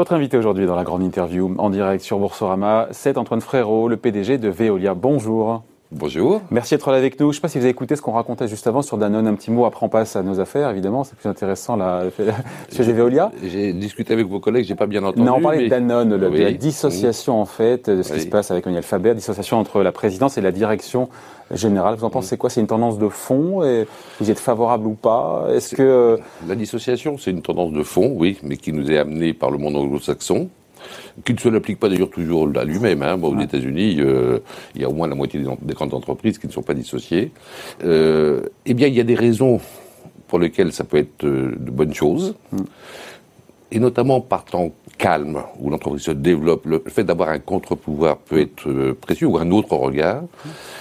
Votre invité aujourd'hui dans la grande interview en direct sur Boursorama, c'est Antoine Frérot, le PDG de Veolia. Bonjour. Bonjour. Merci d'être là avec nous. Je ne sais pas si vous avez écouté ce qu'on racontait juste avant sur Danone. Un petit mot, après on passe à nos affaires, évidemment. C'est plus intéressant là, chez Veolia. J'ai discuté avec vos collègues, j'ai pas bien entendu. Non, on parlait de Danone, de la dissociation en fait, de ce qui se passe avec Daniel Faber, dissociation entre la présidence et la direction générale. Vous en pensez quoi? C'est une tendance de fond et Vous êtes favorable ou pas? Est-ce que la dissociation, c'est une tendance de fond, oui, mais qui nous est amenée par le monde anglo-saxon qui ne se l'applique pas d'ailleurs toujours à lui-même. Hein. aux États-Unis, euh, il y a au moins la moitié des, grandes entreprises qui ne sont pas dissociées. Euh, eh bien, il y a des raisons pour lesquelles ça peut être euh, de bonnes choses. Mm. Et notamment par temps calme, où l'entreprise se développe, le fait d'avoir un contre-pouvoir peut être précieux, ou un autre regard.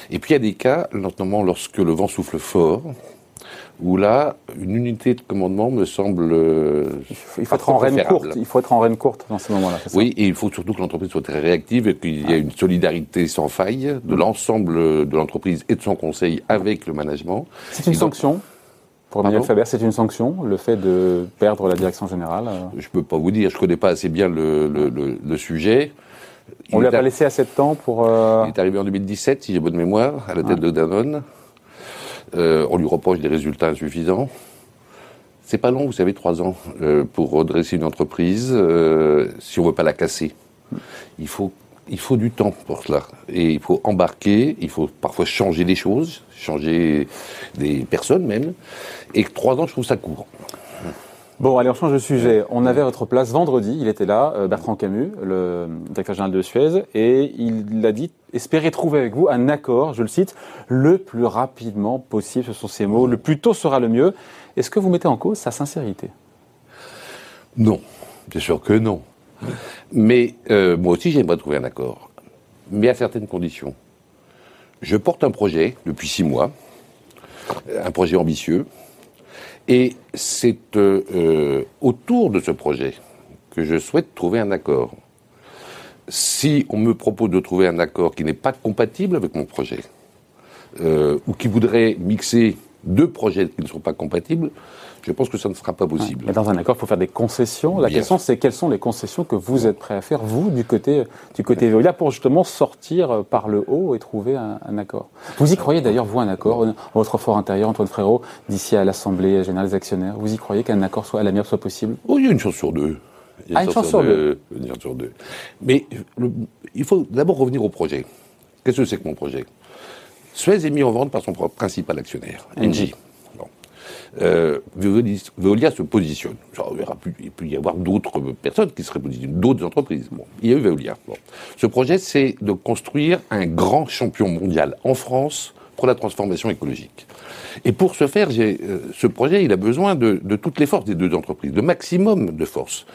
Et puis il y a des cas, notamment lorsque le vent souffle fort, où là, une unité de commandement me semble. Euh, il faut, être en reine courte. Il faut être en reine courte dans ces moments-là. Oui, et il faut surtout que l'entreprise soit très réactive et qu'il y ait une solidarité sans faille de l'ensemble de l'entreprise et de son conseil avec le management. C'est une sanction pour Daniel Faber, c'est une sanction, le fait de perdre la direction générale euh Je ne peux pas vous dire, je ne connais pas assez bien le, le, le, sujet. On ne lui a pas laissé assez de temps pour... Euh... Il est arrivé en 2017, si j'ai bonne mémoire, à la tête de Danone. Euh, on lui reproche des résultats insuffisants. C'est pas long, vous savez, trois ans euh, pour redresser une entreprise euh, si on veut pas la casser. Il faut il faut du temps pour cela. Et il faut embarquer, il faut parfois changer des choses, changer des personnes même. Et trois ans, je trouve ça court. Bon, allez, on change de sujet. On avait votre place vendredi, il était là, euh, Bertrand Camus, le directeur général de Suez, et il a dit espérer trouver avec vous un accord, je le cite, le plus rapidement possible, ce sont ces mots, le plus tôt sera le mieux. Est-ce que vous mettez en cause sa sincérité? Non, bien sûr que non. Mais euh, moi aussi, j'aimerais trouver un accord, mais à certaines conditions. Je porte un projet depuis six mois, un projet ambitieux, et c'est euh, euh, autour de ce projet que je souhaite trouver un accord. Si on me propose de trouver un accord qui n'est pas compatible avec mon projet, euh, ou qui voudrait mixer deux projets qui ne sont pas compatibles, je pense que ça ne sera pas possible. Mais dans un accord, il faut faire des concessions. La question, c'est quelles sont les concessions que vous êtes prêt à faire, vous, du côté, du côté Veolia, pour justement sortir par le haut et trouver un, accord? Vous y croyez d'ailleurs, vous, un accord, votre fort intérieur, Antoine Frérot, d'ici à l'Assemblée générale des actionnaires, vous y croyez qu'un accord soit, à l'avenir soit possible? Oui, oh, il y a une chance sur deux. Il y a une, ah, chance, sur deux. Une chance sur deux. Mais il faut d'abord revenir au projet. Qu'est-ce que c'est que mon projet? Suez est mis en vente par son principal actionnaire, Engie. Euh, Veolia se positionne. il peut y avoir d'autres personnes qui seraient positionnées, d'autres entreprises. il y a eu Veolia. Ce projet, c'est de construire un grand champion mondial en France pour la transformation écologique. Et pour ce faire, euh, ce projet, il a besoin de, toutes les forces des deux entreprises, de maximum de forces,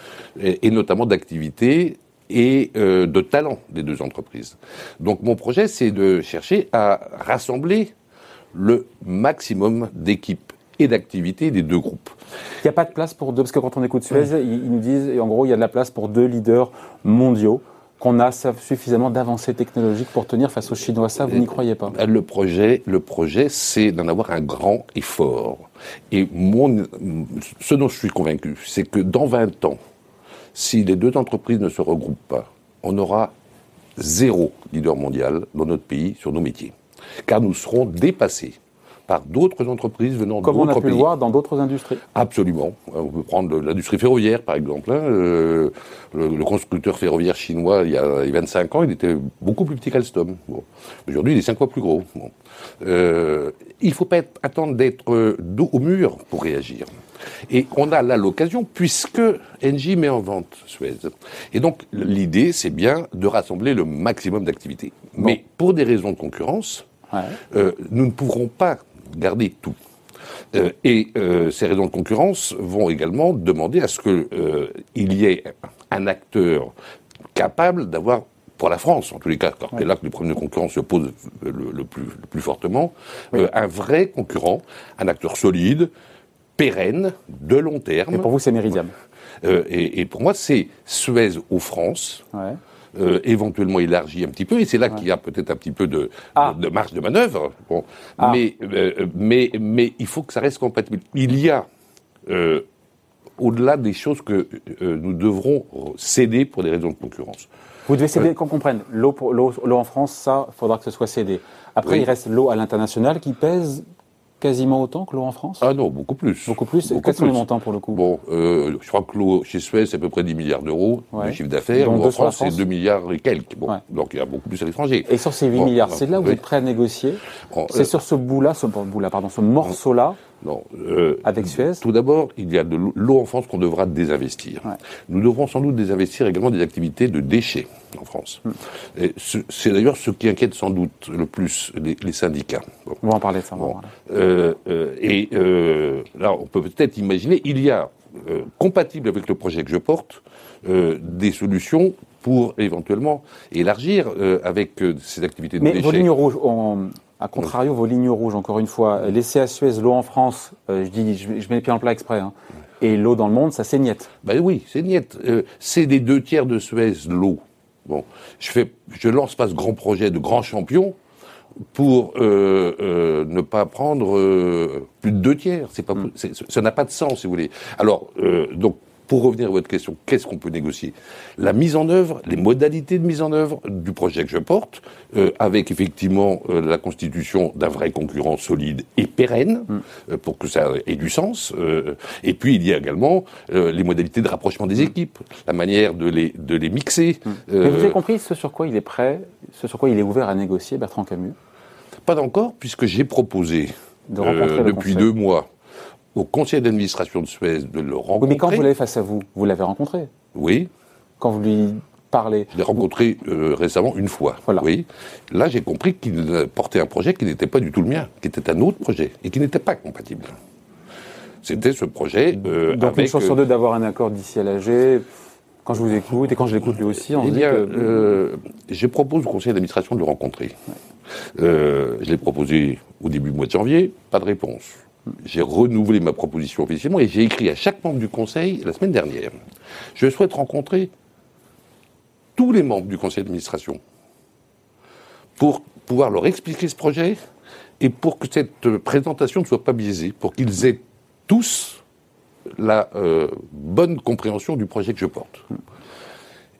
et, notamment d'activité et euh, de talent des deux entreprises. Donc mon projet, c'est de chercher à rassembler le maximum d'équipes et d'activité des deux groupes. Il n'y a pas de place pour deux, parce que quand on écoute Suez, ils, nous disent, et en gros, il y a de la place pour deux leaders mondiaux qu'on a suffisamment d'avancées technologiques pour tenir face aux Chinois. Ça, vous n'y croyez pas? Le projet, le projet, c'est d'en avoir un grand et fort. Et mon, ce dont je suis convaincu, c'est que dans 20 ans, si les deux entreprises ne se regroupent pas, on aura zéro leader mondial dans notre pays sur nos métiers. Car nous serons dépassés par d'autres entreprises venant d'autres pays. Comme on a pu le voir dans d'autres industries. Absolument. On peut prendre l'industrie ferroviaire, par exemple. Hein. Euh, le, constructeur ferroviaire chinois, il y, a, 25 ans, il était beaucoup plus petit qu'Alstom. Aujourd'hui, il est cinq fois plus gros. Euh, il ne faut pas attendre d'être dos au mur pour réagir. Et on a là l'occasion, puisque Engie met en vente Suez. Et donc, l'idée, c'est bien de rassembler le maximum d'activités. Mais pour des raisons de concurrence, euh, nous ne pourrons pas garder tout. Euh, et euh, ces raisons de concurrence vont également demander à ce qu'il euh, y ait un acteur capable d'avoir, pour la France en tous les cas, car c'est là que les problèmes de concurrence se posent le, plus, le plus, fortement, un vrai concurrent, un acteur solide, pérenne, de long terme. Et pour vous, c'est Meridiam et, et, pour moi, c'est Suez aux France. Ouais. Euh, éventuellement élargi un petit peu, et c'est là qu'il y a peut-être un petit peu de, ah. de, marge de manœuvre. Bon. Ah. Mais, euh, mais, mais il faut que ça reste compatible. Il y a, euh, au-delà des choses que nous devrons céder pour des raisons de concurrence. Vous devez céder, qu'on comprenne. L'eau, l'eau, en France, ça, il faudra que ce soit cédé. Après, il reste l'eau à l'international qui pèse quasiment autant que l'eau en France Ah non, beaucoup plus. Beaucoup plus Quels sont les montants pour le coup Bon, euh, je crois que l'eau chez Suez, c'est à peu près 10 milliards d'euros de chiffre d'affaires. En France, c'est 2 milliards et quelques. Bon, Donc il y a beaucoup plus à l'étranger. Et sur ces 8 milliards, c'est là où vous êtes prêt à négocier C'est euh, sur ce bout-là, ce, bout pardon, ce morceau-là non. Euh, Avec Suez Tout d'abord, il y a de l'eau en France qu'on devra désinvestir. Nous devrons sans doute désinvestir également des activités de déchets en France. Hmm. C'est d'ailleurs ce qui inquiète sans doute le plus les, syndicats. On va en parler de ça. Euh, euh, et là, on peut peut-être imaginer, il y a, compatible avec le projet que je porte, des solutions pour éventuellement élargir avec ces activités de Mais déchets. Vos lignes rouges, a contrario, vos lignes rouges, encore une fois, laisser à Suez l'eau en France, euh, je dis, je, mets les pieds en plat exprès, hein, et l'eau dans le monde, ça saignette. Ben oui, c'est Euh, c'est des deux tiers de Suez l'eau. Bon, je fais, je lance pas ce grand projet de grand champion pour euh, euh, ne pas prendre euh, plus de deux tiers. C'est pas, mm. ça n'a pas de sens, si vous voulez. Alors, donc pour revenir à votre question, qu'est-ce qu'on peut négocier? La mise en œuvre, les modalités de mise en œuvre du projet que je porte, euh, avec effectivement euh, la constitution d'un vrai concurrent solide et pérenne, mm. euh, pour que ça ait du sens. et puis il y a également les modalités de rapprochement des mm. équipes, la manière de les, de les mixer. Mm. Mais vous avez compris ce sur quoi il est prêt, ce sur quoi il est ouvert à négocier, Bertrand Camus? Pas encore, puisque j'ai proposé depuis deux mois au conseil d'administration de Suez de le rencontrer. Oui, mais quand vous l'avez face à vous, vous l'avez rencontré Oui. Quand vous lui parlez Je l'ai rencontré euh, récemment une fois. Voilà. Oui. Là, j'ai compris qu'il portait un projet qui n'était pas du tout le mien, qui était un autre projet et qui n'était pas compatible. C'était ce projet. Euh, Donc, une chance sur deux d'avoir un accord d'ici à l'AG. Quand je vous écoute, et quand je l'écoute lui aussi, on eh dit que... Euh, je propose au conseil d'administration de le rencontrer. Euh, je l'ai proposé au début du mois de janvier, pas de réponse j'ai renouvelé ma proposition officiellement et j'ai écrit à chaque membre du Conseil la semaine dernière. Je souhaite rencontrer tous les membres du Conseil d'administration pour pouvoir leur expliquer ce projet et pour que cette présentation ne soit pas biaisée, pour qu'ils aient tous la euh, bonne compréhension du projet que je porte.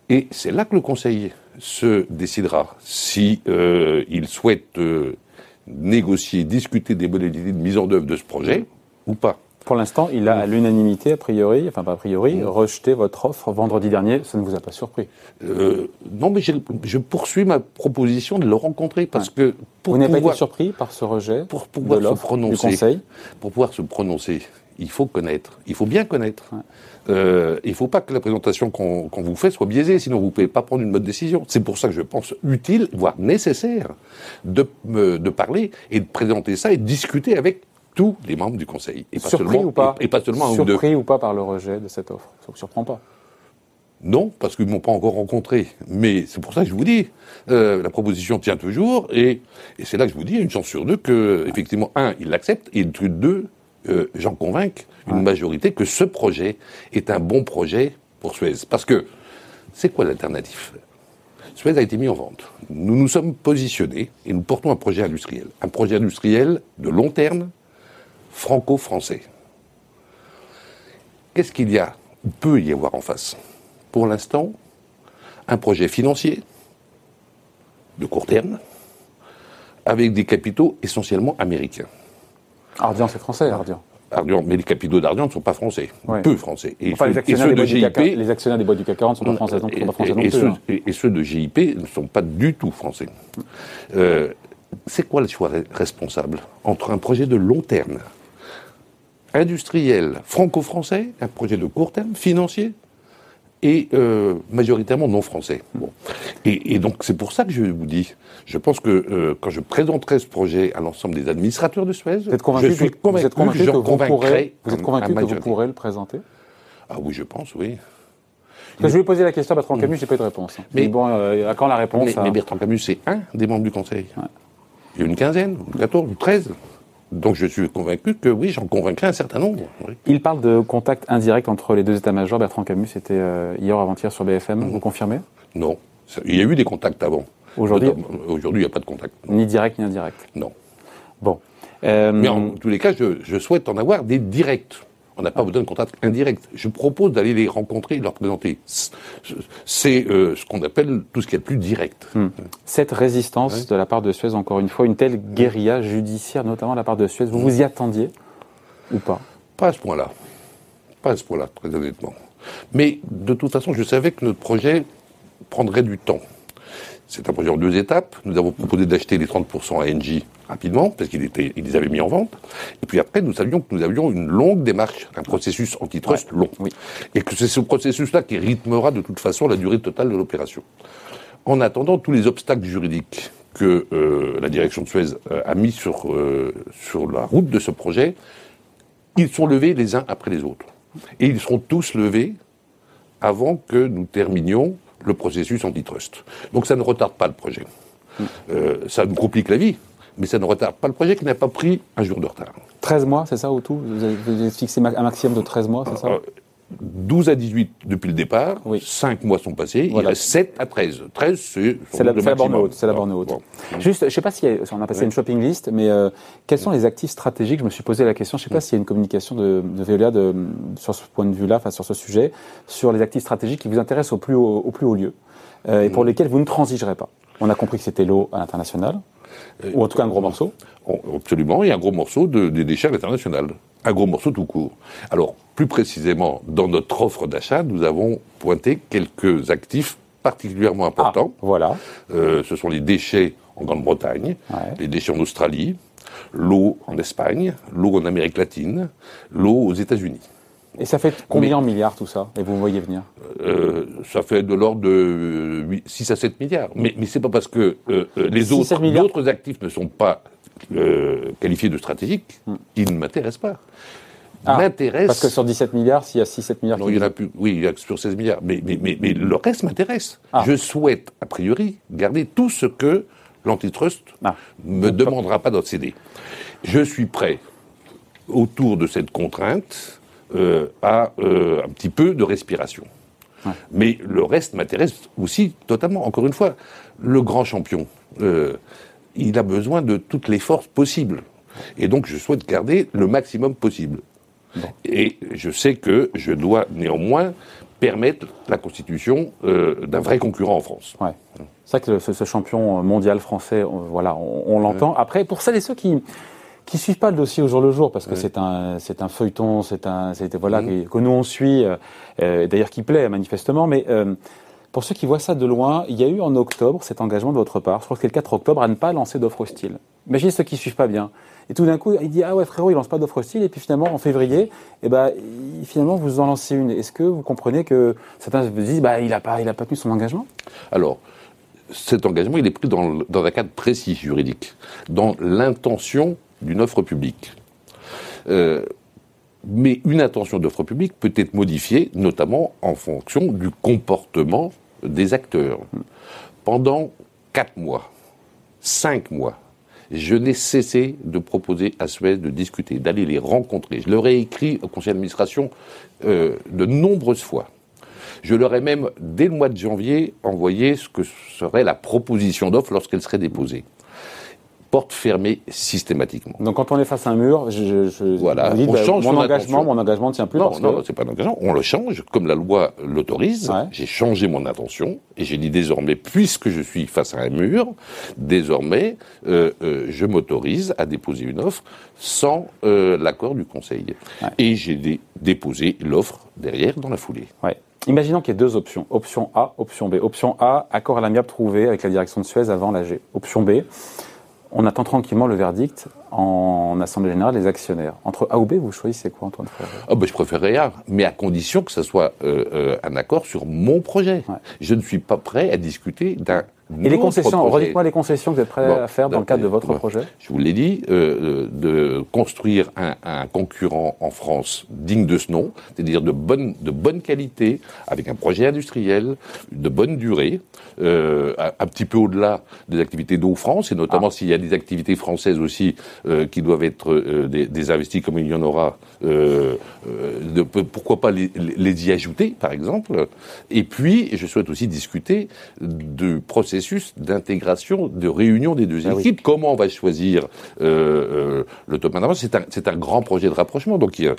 Et c'est là que le Conseil se décidera si euh, il souhaite euh, négocier, discuter des modalités de mise en œuvre de ce projet ou pas. Pour l'instant, il a à l'unanimité, a priori, enfin pas a priori, rejeté votre offre vendredi dernier. Ça ne vous a pas surpris euh, Non, mais je poursuis ma proposition de le rencontrer parce que pour vous n'avez pas été surpris par ce rejet pour pouvoir de se prononcer, du Conseil? Pour pouvoir se prononcer, il faut connaître, il faut bien connaître. Euh, il ne faut pas que la présentation qu'on vous fait soit biaisée, sinon vous ne pouvez pas prendre une bonne décision. C'est pour ça que je pense utile, voire nécessaire, de, de parler et de présenter ça et de discuter avec tous les membres du Conseil. Et pas Surpris seulement, ou pas et, pas seulement un Surpris ou, pas par le rejet de cette offre? Ça ne vous surprend pas? Non, parce qu'ils ne m'ont pas encore rencontré. Mais c'est pour ça que je vous dis, euh, la proposition tient toujours, et, et c'est là que je vous dis, il y a une chance sur deux que, effectivement, un, ils l'acceptent, et deux, euh, j'en convainc une majorité que ce projet est un bon projet pour Suez. Parce que, c'est quoi l'alternative Suez a été mis en vente. Nous nous sommes positionnés et nous portons un projet industriel. Un projet industriel de long terme, franco-français. Qu'est-ce qu'il y a, ou peut y avoir en face? Pour l'instant, un projet financier de court terme, avec des capitaux essentiellement américains. Ardian, c'est français, Ardian. Ardian, mais les capitaux d'Ardian ne sont pas français, peu français. Et, ceux, les, actionnaires de GIP, les actionnaires des boîtes du CAC 40 ne sont pas français, non, et, ceux, hein. et, ceux, de GIP ne sont pas du tout français. Euh, c'est quoi le choix responsable entre un projet de long terme, industriel, franco-français, un projet de court terme, financier, et euh, majoritairement non français. Bon. Et, donc c'est pour ça que je vous dis, je pense que euh, quand je présenterai ce projet à l'ensemble des administrateurs de Suez, vous êtes convaincu je suis que, convaincu, vous êtes convaincu que, vous pourrez, vous êtes convaincu que vous pourrez le présenter? Ah oui, je pense, oui. je vais poser la question à Bertrand Camus, j'ai pas eu de réponse. Mais, bon, euh, à quand la réponse Mais, Bertrand Camus, c'est un des membres du Conseil. Il y a une quinzaine, ou 14, ou 13. Donc je suis convaincu que oui, j'en convaincrai un certain nombre. Il parle de contact indirect entre les deux états-majors. Bertrand Camus, c'était euh, hier avant-hier sur BFM. Vous confirmez? Non. Il y a eu des contacts avant. Aujourd'hui? Aujourd'hui, il n'y a pas de contact. Ni direct ni indirect? Non. Bon. Euh, Mais en tous les cas, je, souhaite en avoir des directs. On n'a pas besoin de contact indirect. Je propose d'aller les rencontrer et leur présenter. C'est euh, ce qu'on appelle tout ce qui est plus direct. Hmm. Cette résistance de la part de Suez, encore une fois, une telle guérilla judiciaire, notamment de la part de Suez, vous vous y attendiez ou pas? Pas à ce point-là. Pas à ce point-là, très honnêtement. Mais de toute façon, je savais que notre projet prendrait du temps. C'est un projet en deux étapes. Nous avons proposé d'acheter les 30% à Engie rapidement, parce qu'ils les avaient mis en vente. Et puis après, nous savions que nous avions une longue démarche, un processus antitrust long. Et que c'est ce processus-là qui rythmera de toute façon la durée totale de l'opération. En attendant, tous les obstacles juridiques que euh, la direction de Suez euh, a mis sur, euh, sur la route de ce projet, ils sont levés les uns après les autres. Et ils seront tous levés avant que nous terminions le processus antitrust. Donc ça ne retarde pas le projet. Euh, ça nous complique la vie, mais ça ne retarde pas le projet qui n'a pas pris un jour de retard. 13 mois, c'est ça au tout? Vous avez fixé un maximum de 13 mois, c'est ça? 12 à 18 depuis le départ, oui. 5 mois sont passés, il reste 7 à 13. 13, c'est la, la borne haute. C'est la borne haute. Juste, je ne sais pas si on a passé une shopping list, mais euh, quels sont les actifs stratégiques? Je me suis posé la question, je ne sais pas s'il y a une communication de, de Veolia de, sur ce point de vue-là, enfin sur ce sujet, sur les actifs stratégiques qui vous intéressent au plus haut, au plus haut lieu euh, et pour lesquels vous ne transigerez pas. On a compris que c'était l'eau à l'international, euh, ou en tout cas un gros morceau. Absolument, il y a un gros morceau de, des déchets à l'international. Un gros morceau tout court. Alors, plus précisément, dans notre offre d'achat, nous avons pointé quelques actifs particulièrement importants. Ah, voilà. Euh, ce sont les déchets en Grande-Bretagne, les déchets en Australie, l'eau en Espagne, l'eau en Amérique latine, l'eau aux États-Unis. Et ça fait combien en milliards tout ça? Et vous voyez venir? Euh, Ça fait de l'ordre de 6 à 7 milliards. Mais, mais c'est pas parce que euh, les autres, autres actifs ne sont pas euh, qualifiés de stratégiques hmm. qu'ils ne m'intéressent pas. Ah, m'intéresse. Parce que sur 17 milliards, s'il y a 6-7 milliards. Non, il y en a plus. Oui, il y a sur 16 milliards. Mais, mais, mais, mais le reste m'intéresse. Ah. Je souhaite, a priori, garder tout ce que l'antitrust ne ah. me demandera pas d'en céder. Je suis prêt, autour de cette contrainte, euh, à euh, un petit peu de respiration. Mais le reste m'intéresse aussi totalement. Encore une fois, le grand champion, euh, il a besoin de toutes les forces possibles. Et donc, je souhaite garder le maximum possible. Et je sais que je dois néanmoins permettre la constitution d'un vrai concurrent en France. Ouais. C'est vrai que ce, champion mondial français, voilà, on, l'entend. Après, pour celles et ceux qui qui suivent pas le dossier au jour le jour parce que c'est un c'est un feuilleton, c'est un c'était voilà mmh. que, nous on suit, euh, euh, d'ailleurs qui plaît manifestement, mais euh, pour ceux qui voient ça de loin, il y a eu en octobre cet engagement de votre part, je crois que c'est le 4 octobre, à ne pas lancer d'offre hostile. Imaginez ceux qui suivent pas bien. Et tout d'un coup, il dit ah ouais frérot, il lance pas d'offre hostile et puis finalement en février, eh ben finalement vous en lancez une. Est-ce que vous comprenez que certains vous disent bah il a pas pas tenu son engagement? Alors cet engagement, il est pris dans, dans un cadre précis juridique, dans l'intention d'une offre publique. Euh, mais une intention d'offre publique peut être modifiée, notamment en fonction du comportement des acteurs. Pendant quatre mois, cinq mois, je n'ai cessé de proposer à Suez de discuter, d'aller les rencontrer. Je leur ai écrit au conseil d'administration euh, de nombreuses fois. Je leur ai même, dès le mois de janvier, envoyé ce que serait la proposition d'offre lorsqu'elle serait déposée porte fermée systématiquement. Donc quand on est face à un mur, je, je voilà, on bah, change mon engagement, mon engagement ne tient plus. Non, non, c'est pas un engagement. On le change comme la loi l'autorise. J'ai changé mon intention et j'ai dit désormais, puisque je suis face à un mur, désormais, euh, euh, je m'autorise à déposer une offre sans euh, l'accord du Conseil. Et j'ai déposé l'offre derrière dans la foulée. Ouais. Imaginons qu'il y ait deux options. Option A, option B. Option A, accord à l'amiable trouvé avec la direction de Suez avant l'AG. Option B, on attend tranquillement le verdict en Assemblée Générale des actionnaires. Entre A ou B, vous choisissez quoi, Antoine ah ben, Je préférerais A, mais à condition que ce soit euh, euh, un accord sur mon projet. Je ne suis pas prêt à discuter d'un et les concessions, redites-moi les concessions que vous êtes prêt à faire dans le cadre de votre projet Je vous l'ai dit, euh, de construire un, un, concurrent en France digne de ce nom, c'est-à-dire de bonne, de bonne qualité, avec un projet industriel, de bonne durée, euh, un, petit peu au-delà des activités d'eau France, et notamment ah. s'il y a des activités françaises aussi euh, qui doivent être euh, des, des, investis comme il y en aura, euh, de, pourquoi pas les, les, y ajouter, par exemple. Et puis, je souhaite aussi discuter du processus processus d'intégration, de réunion des deux équipes. Comment on va choisir le top management? C'est un, un grand projet de rapprochement. Donc il y a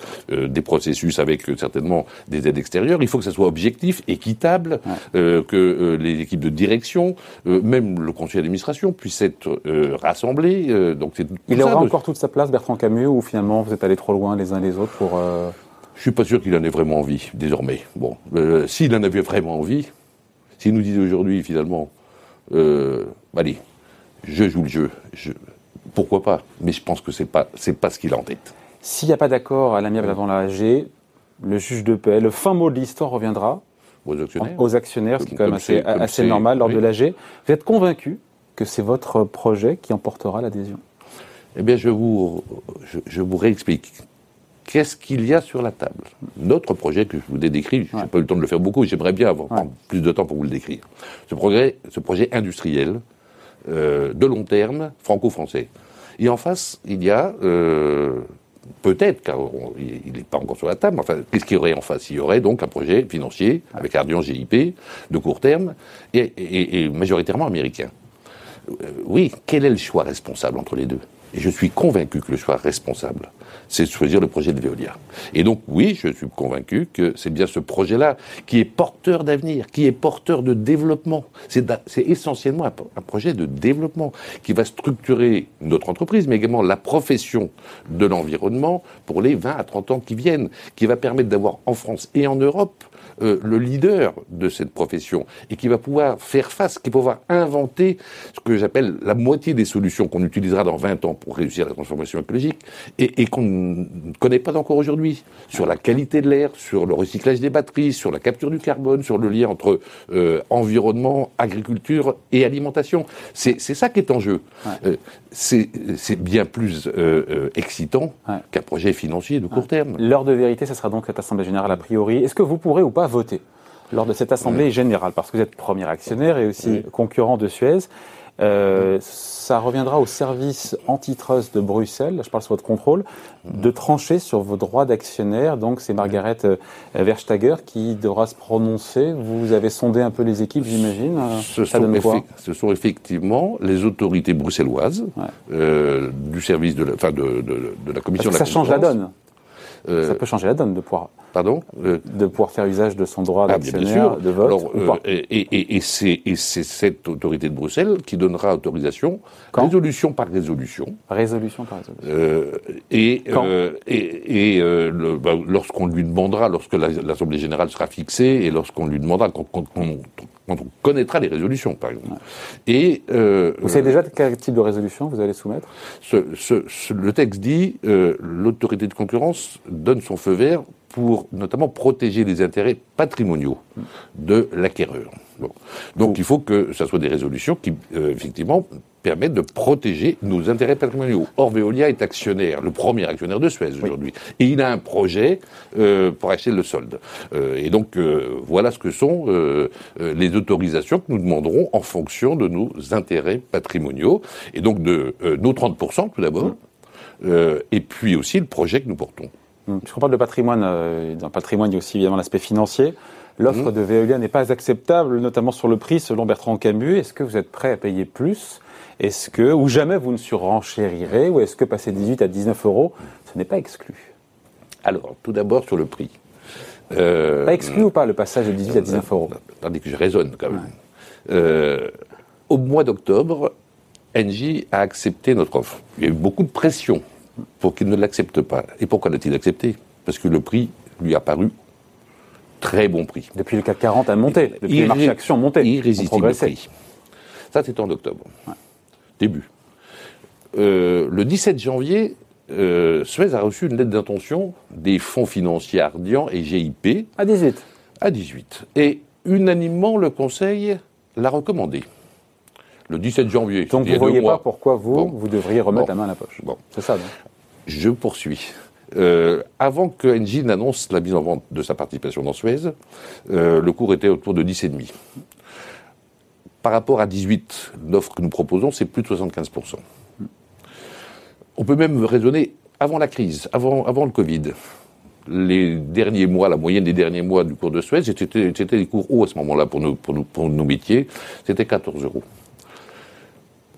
des processus avec certainement des aides extérieures. Il faut que ça soit objectif, équitable, que les équipes de direction, même le conseil d'administration puissent être rassemblés. donc c'est il aura encore toute sa place, Bertrand Camus, ou finalement vous êtes allés trop loin les uns les autres pour. Euh... Je suis pas sûr qu'il en ait vraiment envie désormais. Bon, euh, s'il en avait vraiment envie, s'il nous disait aujourd'hui finalement, euh, allez, je joue le jeu, je, pourquoi pas Mais je pense que c'est pas c'est pas ce qu'il a en tête. S'il n'y a pas d'accord à l'amiable avant la AG, le juge de paix, le fin mot de l'histoire reviendra aux actionnaires, aux actionnaires ce qui est quand même assez, assez normal lors de l'AG. Vous êtes convaincu que c'est votre projet qui emportera l'adhésion? Eh bien, je vous, je, vous réexplique. Qu'est-ce qu'il y a sur la table? Notre projet que je vous ai décrit, je n'ai pas eu le temps de le faire beaucoup, j'aimerais bien avoir plus de temps pour vous le décrire. Ce projet, ce projet industriel, euh, de long terme, franco-français. Et en face, il y a, euh, peut-être, car il n'est pas encore sur la table, enfin, qu'est-ce qu'il y aurait en face? Il y aurait donc un projet financier avec Ardian GIP, de court terme, et, et majoritairement américain. Euh, oui, quel est le choix responsable entre les deux? Et je suis convaincu que le choix responsable, c'est de choisir le projet de Veolia. Et donc, oui, je suis convaincu que c'est bien ce projet-là qui est porteur d'avenir, qui est porteur de développement. C'est essentiellement un, projet de développement qui va structurer notre entreprise, mais également la profession de l'environnement pour les 20 à 30 ans qui viennent, qui va permettre d'avoir en France et en Europe euh, le leader de cette profession et qui va pouvoir faire face, qui va pouvoir inventer ce que j'appelle la moitié des solutions qu'on utilisera dans 20 ans pour réussir la transformation écologique et, et qu'on ne connaît pas encore aujourd'hui sur la qualité de l'air, sur le recyclage des batteries, sur la capture du carbone, sur le lien entre euh, environnement, agriculture et alimentation. C'est ça qui est en jeu. Euh, c'est bien plus excitant qu'un projet financier de court terme. L'heure de vérité, ce sera donc cette Assemblée Générale a priori. Est-ce que vous pourrez ou pas voter lors de cette assemblée générale, parce que vous êtes premier actionnaire et aussi concurrent de Suez. Euh, ça reviendra au service antitrust de Bruxelles, je parle sur votre contrôle, de trancher sur vos droits d'actionnaire. Donc c'est Margaret euh, Verstager qui devra se prononcer. Vous avez sondé un peu les équipes, j'imagine. Ce, ce, sont effectivement les autorités bruxelloises euh, du service de la, enfin de, de, de la commission de la Ça change la donne. Euh, ça peut changer la donne de pouvoir. Pardon euh, De pouvoir faire usage de son droit ah, d'actionnaire, de vote. Alors, euh, et, et c'est cette autorité de Bruxelles qui donnera autorisation, résolution par résolution. Résolution par résolution. et et, bah, lorsqu'on lui demandera, lorsque l'Assemblée générale sera fixée, et lorsqu'on lui demandera, quand, on connaîtra les résolutions, par exemple. Et vous savez déjà quel type de résolution vous allez soumettre? Le texte dit l'autorité de concurrence donne son feu vert pour notamment protéger les intérêts patrimoniaux de l'acquéreur. Donc il faut que ce soit des résolutions qui, euh, effectivement, permettent de protéger nos intérêts patrimoniaux. Or, Veolia est actionnaire, le premier actionnaire de Suez aujourd'hui. Et il a un projet euh, pour acheter le solde. Euh, et donc, voilà ce que sont les autorisations que nous demanderons en fonction de nos intérêts patrimoniaux. Et donc, de nos 30% tout d'abord, et puis aussi le projet que nous portons. Hmm. Je parle de patrimoine. Euh, dans le patrimoine, il y a aussi évidemment l'aspect financier. L'offre hmm. de Veolia n'est pas acceptable, notamment sur le prix, selon Bertrand Camus. Est-ce que vous êtes prêt à payer plus? Est-ce que, ou jamais vous ne surenchérirez Ou est-ce que passer 18 à 19 euros, ce n'est pas exclu? Alors, tout d'abord sur le prix. Euh, pas exclu ou pas le passage de 18 à 19 euros? Tandis que je raisonne quand même. Euh, au mois d'octobre, Engie a accepté notre offre. Il y a eu beaucoup de pression pour qu'il ne l'accepte pas. Et pourquoi l'a-t-il accepté? Parce que le prix lui a paru très bon prix. Depuis le CAC 40 a monté, depuis les marchés actions ont monté. Irrésistible prix. Ça, c'était en octobre. Début. Euh, le 17 janvier, euh, Suez a reçu une lettre d'intention des fonds financiers Ardian et GIP. À 18. À 18. Et unanimement, le Conseil l'a recommandé le 17 janvier. Donc vous ne voyez pas pourquoi vous, vous devriez remettre la main à la poche. Bon. C'est ça, non Je poursuis. Euh, avant que Engie n'annonce la mise en vente de sa participation dans Suez, euh, le cours était autour de 10,5. Par rapport à 18, l'offre que nous proposons, c'est plus de 75%. On peut même raisonner avant la crise, avant, avant le Covid. les derniers mois, la moyenne des derniers mois du cours de Suez, c'était des cours hauts à ce moment-là pour nos métiers, c'était 14 euros.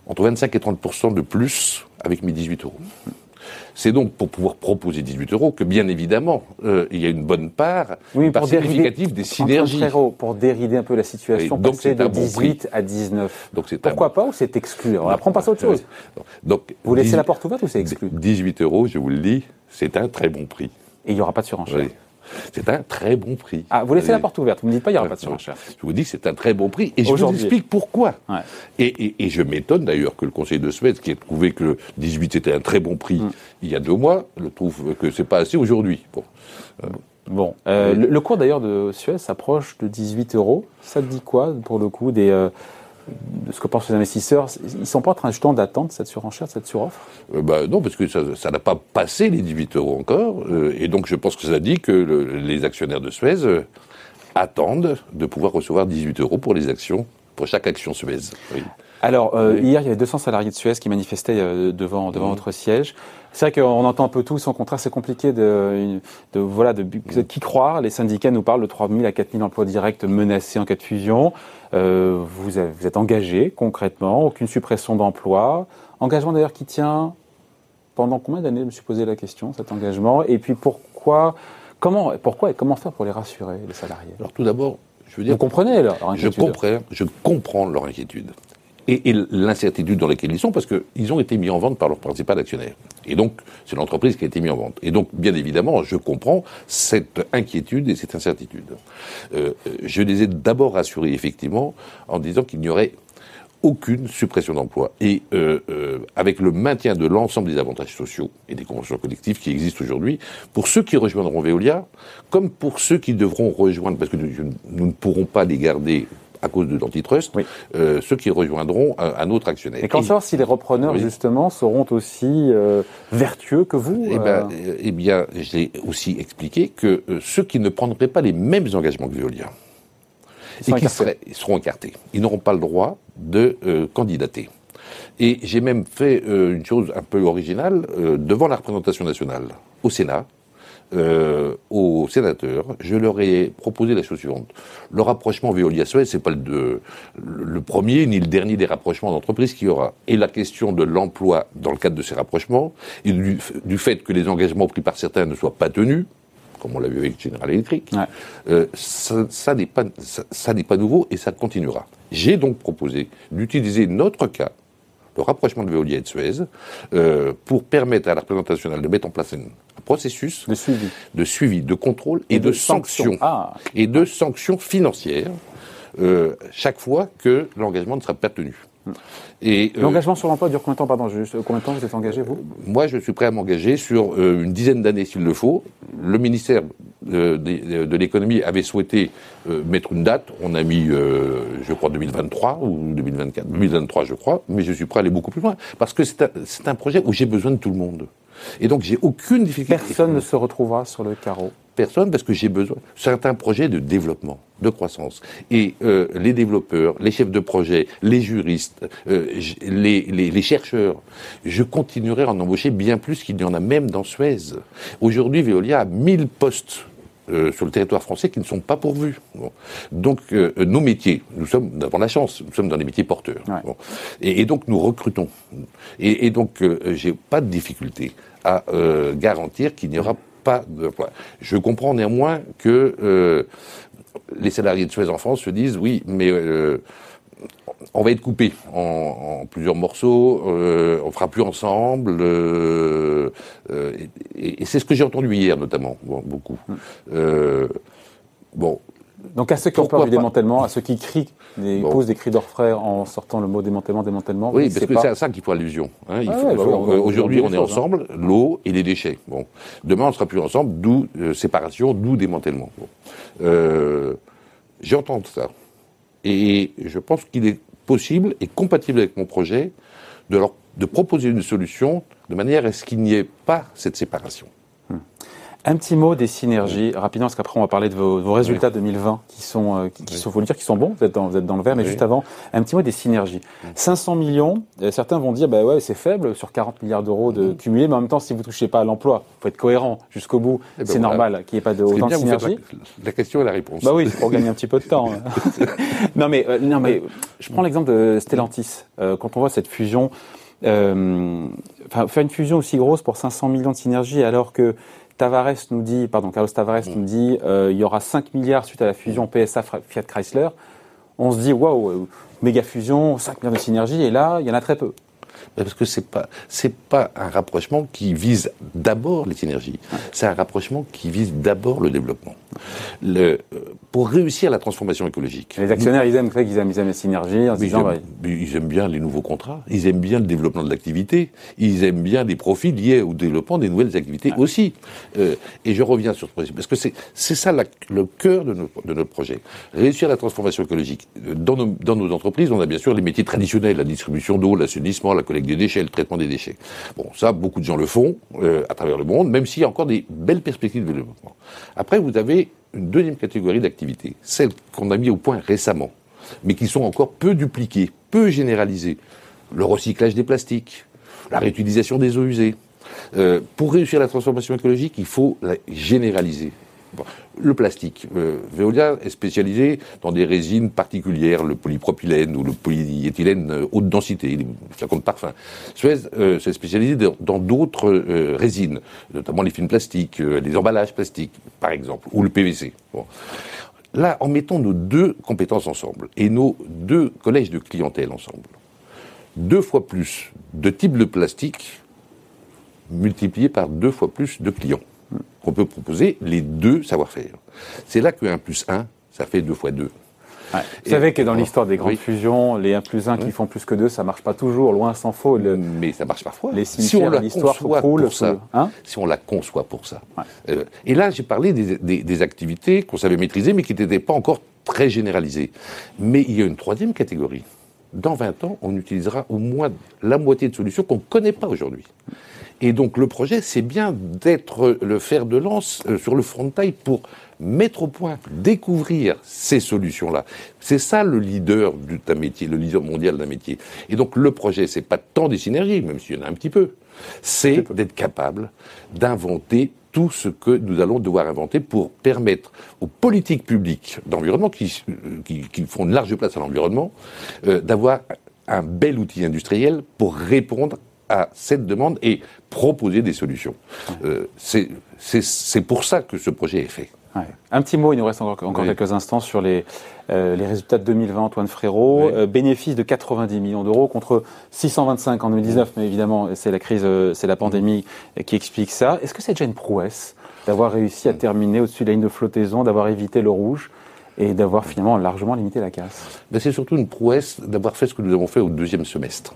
Entre 25 et 30% de plus avec mes 18 euros. C'est donc pour pouvoir proposer 18 euros que, bien évidemment, euh, il y a une bonne part, oui, part significative des synergies. pour dérider un peu la situation, donc passer de 18 à 19. Donc Pourquoi pas ou c'est exclu? On apprend pas à autre chose. Donc, vous laissez la porte ouverte ou c'est exclu? 18 euros, je vous le dis, c'est un très bon prix. Et il n'y aura pas de surenchère c'est un très bon prix. Ah, vous laissez la porte ouverte, vous ne me dites pas qu'il n'y aura pas de. Je vous dis que c'est un très bon prix et je vous explique pourquoi. Et, je m'étonne d'ailleurs que le Conseil de Suède, qui a trouvé que le 18 était un très bon prix il y a deux mois, le trouve que c'est pas assez aujourd'hui. Bon. bon. Euh, le, cours d'ailleurs de Suez s'approche de 18 euros. Ça te dit quoi pour le coup des, euh, de ce que pensent les investisseurs, ils ne sont pas en train justement d'attendre cette surenchère, cette suroffre? Euh, bah, Non, parce que ça n'a pas passé les 18 euros encore. Euh, et donc je pense que ça dit que les actionnaires de Suez euh, attendent de pouvoir recevoir 18 euros pour les actions, pour chaque action Suez. Alors, hier, il y avait 200 salariés de Suez qui manifestaient devant, devant mmh. votre siège. C'est vrai qu'on entend un peu tout, son contrat, c'est compliqué de, de, voilà, de, qui croire. Les syndicats nous parlent de 3 000 à 4 000 emplois directs menacés en cas de fusion. Euh, vous, êtes engagé concrètement, aucune suppression d'emploi. Engagement d'ailleurs qui tient pendant combien d'années? Je me suis posé la question, cet engagement. Et puis pourquoi, comment, pourquoi et comment faire pour les rassurer, les salariés? Alors tout d'abord, je veux dire. Vous comprenez leur inquiétude Je comprends, je comprends leur inquiétude et, l'incertitude dans laquelle ils sont, parce qu'ils ont été mis en vente par leur principal actionnaire. Et donc, c'est l'entreprise qui a été mise en vente. Et donc, bien évidemment, je comprends cette inquiétude et cette incertitude. Euh, je les ai d'abord rassurés, effectivement, en disant qu'il n'y aurait aucune suppression d'emploi. Et euh, euh, avec le maintien de l'ensemble des avantages sociaux et des conventions collectives qui existent aujourd'hui, pour ceux qui rejoindront Veolia, comme pour ceux qui devront rejoindre, parce que nous ne pourrons pas les garder à cause de l'antitrust, euh, ceux qui rejoindront un, autre actionnaire. Et qu'en savoir si les repreneurs, justement, seront aussi euh, vertueux que vous Eh, ben, euh eh bien, j'ai aussi expliqué que ceux qui ne prendraient pas les mêmes engagements que Veolia, et qui seront écartés. Ils n'auront pas le droit de candidater. Et j'ai même fait une chose un peu originale devant la représentation nationale au Sénat euh, aux sénateurs, je leur ai proposé la chose suivante. Le rapprochement Veolia-Suez, c'est pas le, le, premier ni le dernier des rapprochements d'entreprises qu'il y aura. Et la question de l'emploi dans le cadre de ces rapprochements, et du, fait que les engagements pris par certains ne soient pas tenus, comme on l'a vu avec General Electric, euh, ça, ça n'est pas, ça n'est pas nouveau et ça continuera. J'ai donc proposé d'utiliser notre cas le rapprochement de Veolia et de Suez, euh, pour permettre à la représentation nationale de mettre en place un, processus de suivi, de, suivi, de contrôle et, de, sanctions, ah. et de sanctions financières euh, chaque fois que l'engagement ne sera pas tenu. Et euh, L'engagement sur l'emploi dure combien de temps, pardon, juste, combien de temps vous êtes engagé, vous? Moi, je suis prêt à m'engager sur une dizaine d'années s'il le faut. Le ministère de, de, l'économie avait souhaité mettre une date. On a mis, je crois, 2023 ou 2024, 2023, je crois, mais je suis prêt à aller beaucoup plus loin. Parce que c'est un, un projet où j'ai besoin de tout le monde. Et donc, j'ai aucune difficulté. Personne ne se retrouvera sur le carreau. Personne, parce que j'ai besoin. Certains projets de développement, de croissance. Et euh, les développeurs, les chefs de projet, les juristes, euh, les, les, les, chercheurs, je continuerai à en embaucher bien plus qu'il n'y en a même dans Suez. Aujourd'hui, Veolia a 1000 postes euh, sur le territoire français qui ne sont pas pourvus. Donc euh, nos métiers, nous sommes, nous avons la chance, nous sommes dans des métiers porteurs. Et, et, donc nous recrutons. Et, et donc euh, j'ai pas de difficulté à euh, garantir qu'il n'y aura pas de. Je comprends néanmoins que les salariés de Suez en France se disent oui, mais on va être coupé en, plusieurs morceaux, euh, on fera plus ensemble, euh, euh, et, c'est ce que j'ai entendu hier notamment, beaucoup. Euh, bon. Donc à ceux qui ont peur du démantèlement, à ceux qui crient, des, posent des cris d'orfraie en sortant le mot démantèlement, démantèlement. Oui, parce que c'est à ça qu'il faut allusion. Hein, ah bah aujourd'hui, on est hein. ensemble, l'eau et les déchets. Bon, demain, on sera plus ensemble, d'où séparation, d'où démantèlement. J'entends ça. Et je pense qu'il est possible et compatible avec mon projet de, leur, de proposer une solution de manière à ce qu'il n'y ait pas cette séparation. Un petit mot des synergies, rapidement, parce qu'après on va parler de vos, résultats 2020 qui sont, euh, qui, sont, faut le dire, qui sont bons. Vous êtes dans, vous êtes dans le vert, mais juste avant, un petit mot des synergies. 500 millions. Euh, certains vont dire, bah ouais, c'est faible sur 40 milliards d'euros de cumulés, mais en même temps, si vous touchez pas à l'emploi, faut être cohérent jusqu'au bout. Eh ben c'est normal qu'il n'y ait pas de autant de synergie. La, question et la réponse. Bah oui, pour gagner un petit peu de temps. non mais, euh, non mais, je prends l'exemple de Stellantis. quand on voit cette fusion. Enfin, faire une fusion aussi grosse pour 500 millions de synergie alors que Tavares nous dit, pardon, Carlos Tavares nous dit, euh, il y aura 5 milliards suite à la fusion PSA Fiat Chrysler. On se dit, waouh, méga fusion, 5 milliards de synergie, et là, il y en a très peu. Parce que c'est pas c'est pas un rapprochement qui vise d'abord les synergies. C'est un rapprochement qui vise d'abord le développement. Le, euh, pour réussir la transformation écologique. Les actionnaires, ils aiment ils aiment, ils aiment les synergies. ils, aiment, ils aiment bien les nouveaux contrats. Ils aiment bien le développement de l'activité. Ils aiment bien les profits liés au développement des nouvelles activités aussi. Euh, et je reviens sur ce projet parce que c'est c'est ça le cœur de, de notre projet. Réussir la transformation écologique. Dans nos, dans nos entreprises, on a bien sûr les métiers traditionnels, la distribution d'eau, l'assainissement, la collecte des déchets, le traitement des déchets. Bon, ça, beaucoup de gens le font euh, à travers le monde, même s'il y a encore des belles perspectives de développement. Après, vous avez une deuxième catégorie d'activités, celles qu'on a mis au point récemment, mais qui sont encore peu dupliquées, peu généralisées. Le recyclage des plastiques, la réutilisation des eaux usées. Euh, pour réussir la transformation écologique, il faut la généraliser. Le plastique. Euh, Veolia est spécialisé dans des résines particulières, le polypropylène ou le polyéthylène euh, haute densité, flacons de parfum. Suez euh, s'est spécialisé dans d'autres euh, résines, notamment les films plastiques, les emballages plastiques, par exemple, ou le PVC. Là, en mettant nos deux compétences ensemble et nos deux collèges de clientèle ensemble, deux fois plus de types de plastique multipliés par deux fois plus de clients qu'on peut proposer les deux savoir-faire. C'est là que 1 plus 1, ça fait 2 fois 2. Vous savez que dans l'histoire des grandes fusions, les 1 plus 1 qui font plus que 2, ça marche pas toujours, loin s'en faut. Mais ça marche parfois. Les si on la conçoit pour ça, hein si on la conçoit pour ça. Euh, et là, j'ai parlé des, des activités qu'on savait maîtriser, mais qui n'étaient pas encore très généralisées. Mais il y a une troisième catégorie. Dans 20 ans, on utilisera au moins la moitié de solutions qu'on ne connaît pas aujourd'hui. Et donc le projet, c'est bien d'être le fer de lance euh, sur le frontail pour mettre au point, découvrir ces solutions-là. C'est ça le leader d'un métier, le leader mondial d'un métier. Et donc le projet, c'est pas tant des synergies, même s'il y en a un petit peu, c'est d'être capable d'inventer tout ce que nous allons devoir inventer pour permettre aux politiques publiques d'environnement, qui, qui, font une large place à l'environnement, euh, d'avoir un bel outil industriel pour répondre à cette demande et proposer des solutions. Euh, c'est pour ça que ce projet est fait. Un petit mot, il nous reste encore, encore quelques instants sur les, euh, les résultats de 2020, Antoine Frérot. Euh, bénéfice de 90 millions d'euros contre 625 en 2019, mais évidemment, c'est la crise, c'est la pandémie qui explique ça. Est-ce que c'est déjà une prouesse d'avoir réussi à terminer au-dessus de la ligne de flottaison, d'avoir évité le rouge et d'avoir finalement largement limité la casse? Ben, C'est surtout une prouesse d'avoir fait ce que nous avons fait au deuxième semestre.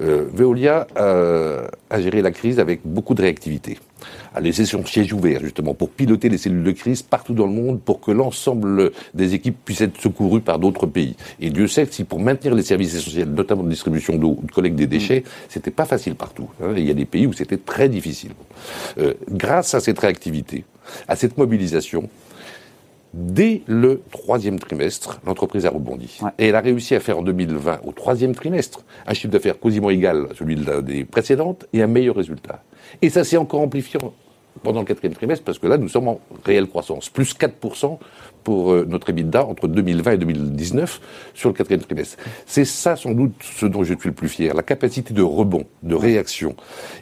Euh, Veolia a géré la crise avec beaucoup de réactivité, a laissé son siège ouvert justement pour piloter les cellules de crise partout dans le monde pour que l'ensemble des équipes puissent être secourues par d'autres pays. Et Dieu sait si pour maintenir les services essentiels, notamment de distribution d'eau ou de collecte des déchets, c'était pas facile partout. Hein. Il y a des pays où c'était très difficile. Euh, grâce à cette réactivité, à cette mobilisation, Dès le troisième trimestre, l'entreprise a rebondi. Et elle a réussi à faire en 2020, au troisième trimestre, un chiffre d'affaires quasiment égal à celui des précédentes et un meilleur résultat. Et ça s'est encore amplifié pendant le quatrième trimestre, parce que là, nous sommes en réelle croissance. Plus 4% pour euh, notre EBITDA entre 2020 et 2019 sur le quatrième trimestre. C'est ça, sans doute, ce dont je suis le plus fier. La capacité de rebond, de réaction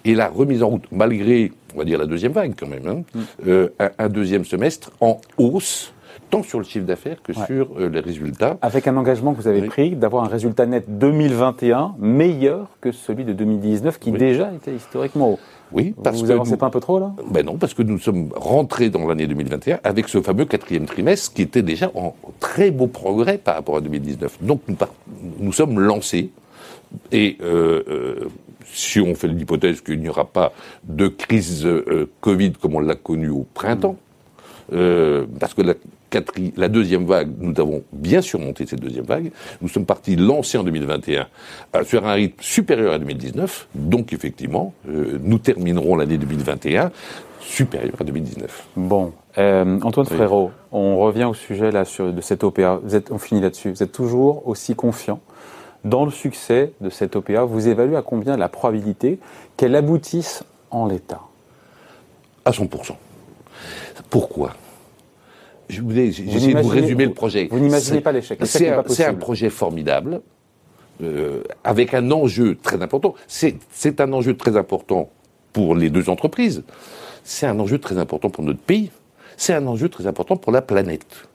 et la remise en route, malgré, on va dire, la deuxième vague quand même, hein, mm. euh, un, deuxième semestre en hausse tant sur le chiffre d'affaires que sur euh, les résultats. Avec un engagement que vous avez pris d'avoir un résultat net 2021 meilleur que celui de 2019 qui déjà était historiquement haut. Oui, parce vous que avancez pas un peu trop là? Ben non, parce que nous sommes rentrés dans l'année 2021 avec ce fameux quatrième trimestre qui était déjà en très beau progrès par rapport à 2019. Donc nous, nous sommes lancés et euh, euh, si on fait l'hypothèse qu'il n'y aura pas de crise Covid comme on l'a connu au printemps, parce que la, la deuxième vague, nous avons bien surmonté cette deuxième vague. Nous sommes partis lancer en 2021 euh, sur un rythme supérieur à 2019. Donc, effectivement, euh, nous terminerons l'année 2021 supérieur à 2019. Bon, euh, Antoine Frérot, on revient au sujet là sur, de cette OPA. Vous êtes, on finit là-dessus. Vous êtes toujours aussi confiant dans le succès de cette OPA. Vous évaluez à combien la probabilité qu'elle aboutisse en l'état? À 100%. Pourquoi? Je voulais essayer de vous résumer le projet. Vous n'imaginez pas l'échec. C'est un, projet formidable, euh, avec un enjeu très important. C'est un enjeu très important pour les deux entreprises. C'est un enjeu très important pour notre pays. C'est un enjeu très important pour la planète.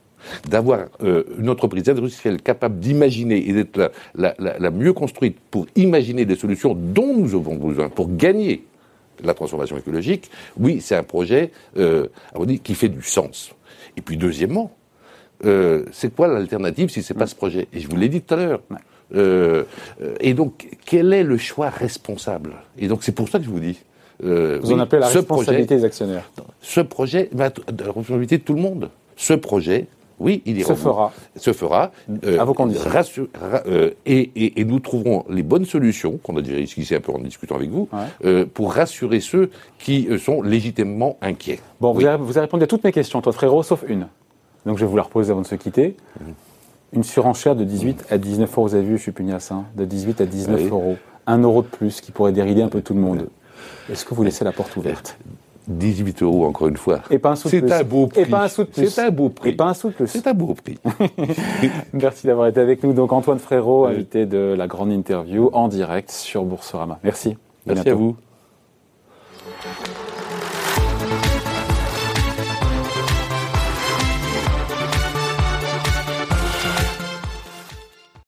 D'avoir euh, une entreprise industrielle capable d'imaginer et d'être la, mieux construite pour imaginer des solutions dont nous avons besoin pour gagner la transformation écologique, oui, c'est un projet euh, qui fait du sens. Et puis deuxièmement, euh, c'est quoi l'alternative si c'est pas ce projet? Et je vous l'ai dit tout à l'heure. Euh, euh, et donc, quel est le choix responsable? Et donc, c'est pour ça que je vous dis. vous en appelez la responsabilité des actionnaires. Ce projet, la responsabilité de tout le monde. Ce projet, oui, il se fera. Se fera. Euh, à vos conditions. Euh, et, nous trouverons les bonnes solutions, qu'on a déjà esquissées un peu en discutant avec vous, euh, pour rassurer ceux qui sont légitimement inquiets. Bon, vous, avez, répondu à toutes mes questions, toi frérot, sauf une. Donc je vais vous la reposer avant de se quitter. Mhm. Une surenchère de 18 à 19 euros, vous avez vu, je suis pugnace, hein, de 18 à 19 euros. Un euro de plus qui pourrait dérider un peu tout le monde. Est-ce que vous laissez la porte ouverte? 18 euros, encore une fois. Et pas un sou de plus. C'est un beau prix. Et pas un sou de plus. C'est un beau prix. C'est un beau prix. Merci d'avoir été avec nous. Donc, Antoine Frérot, invité de la grande interview en direct sur Boursorama. Merci. Merci à, à vous.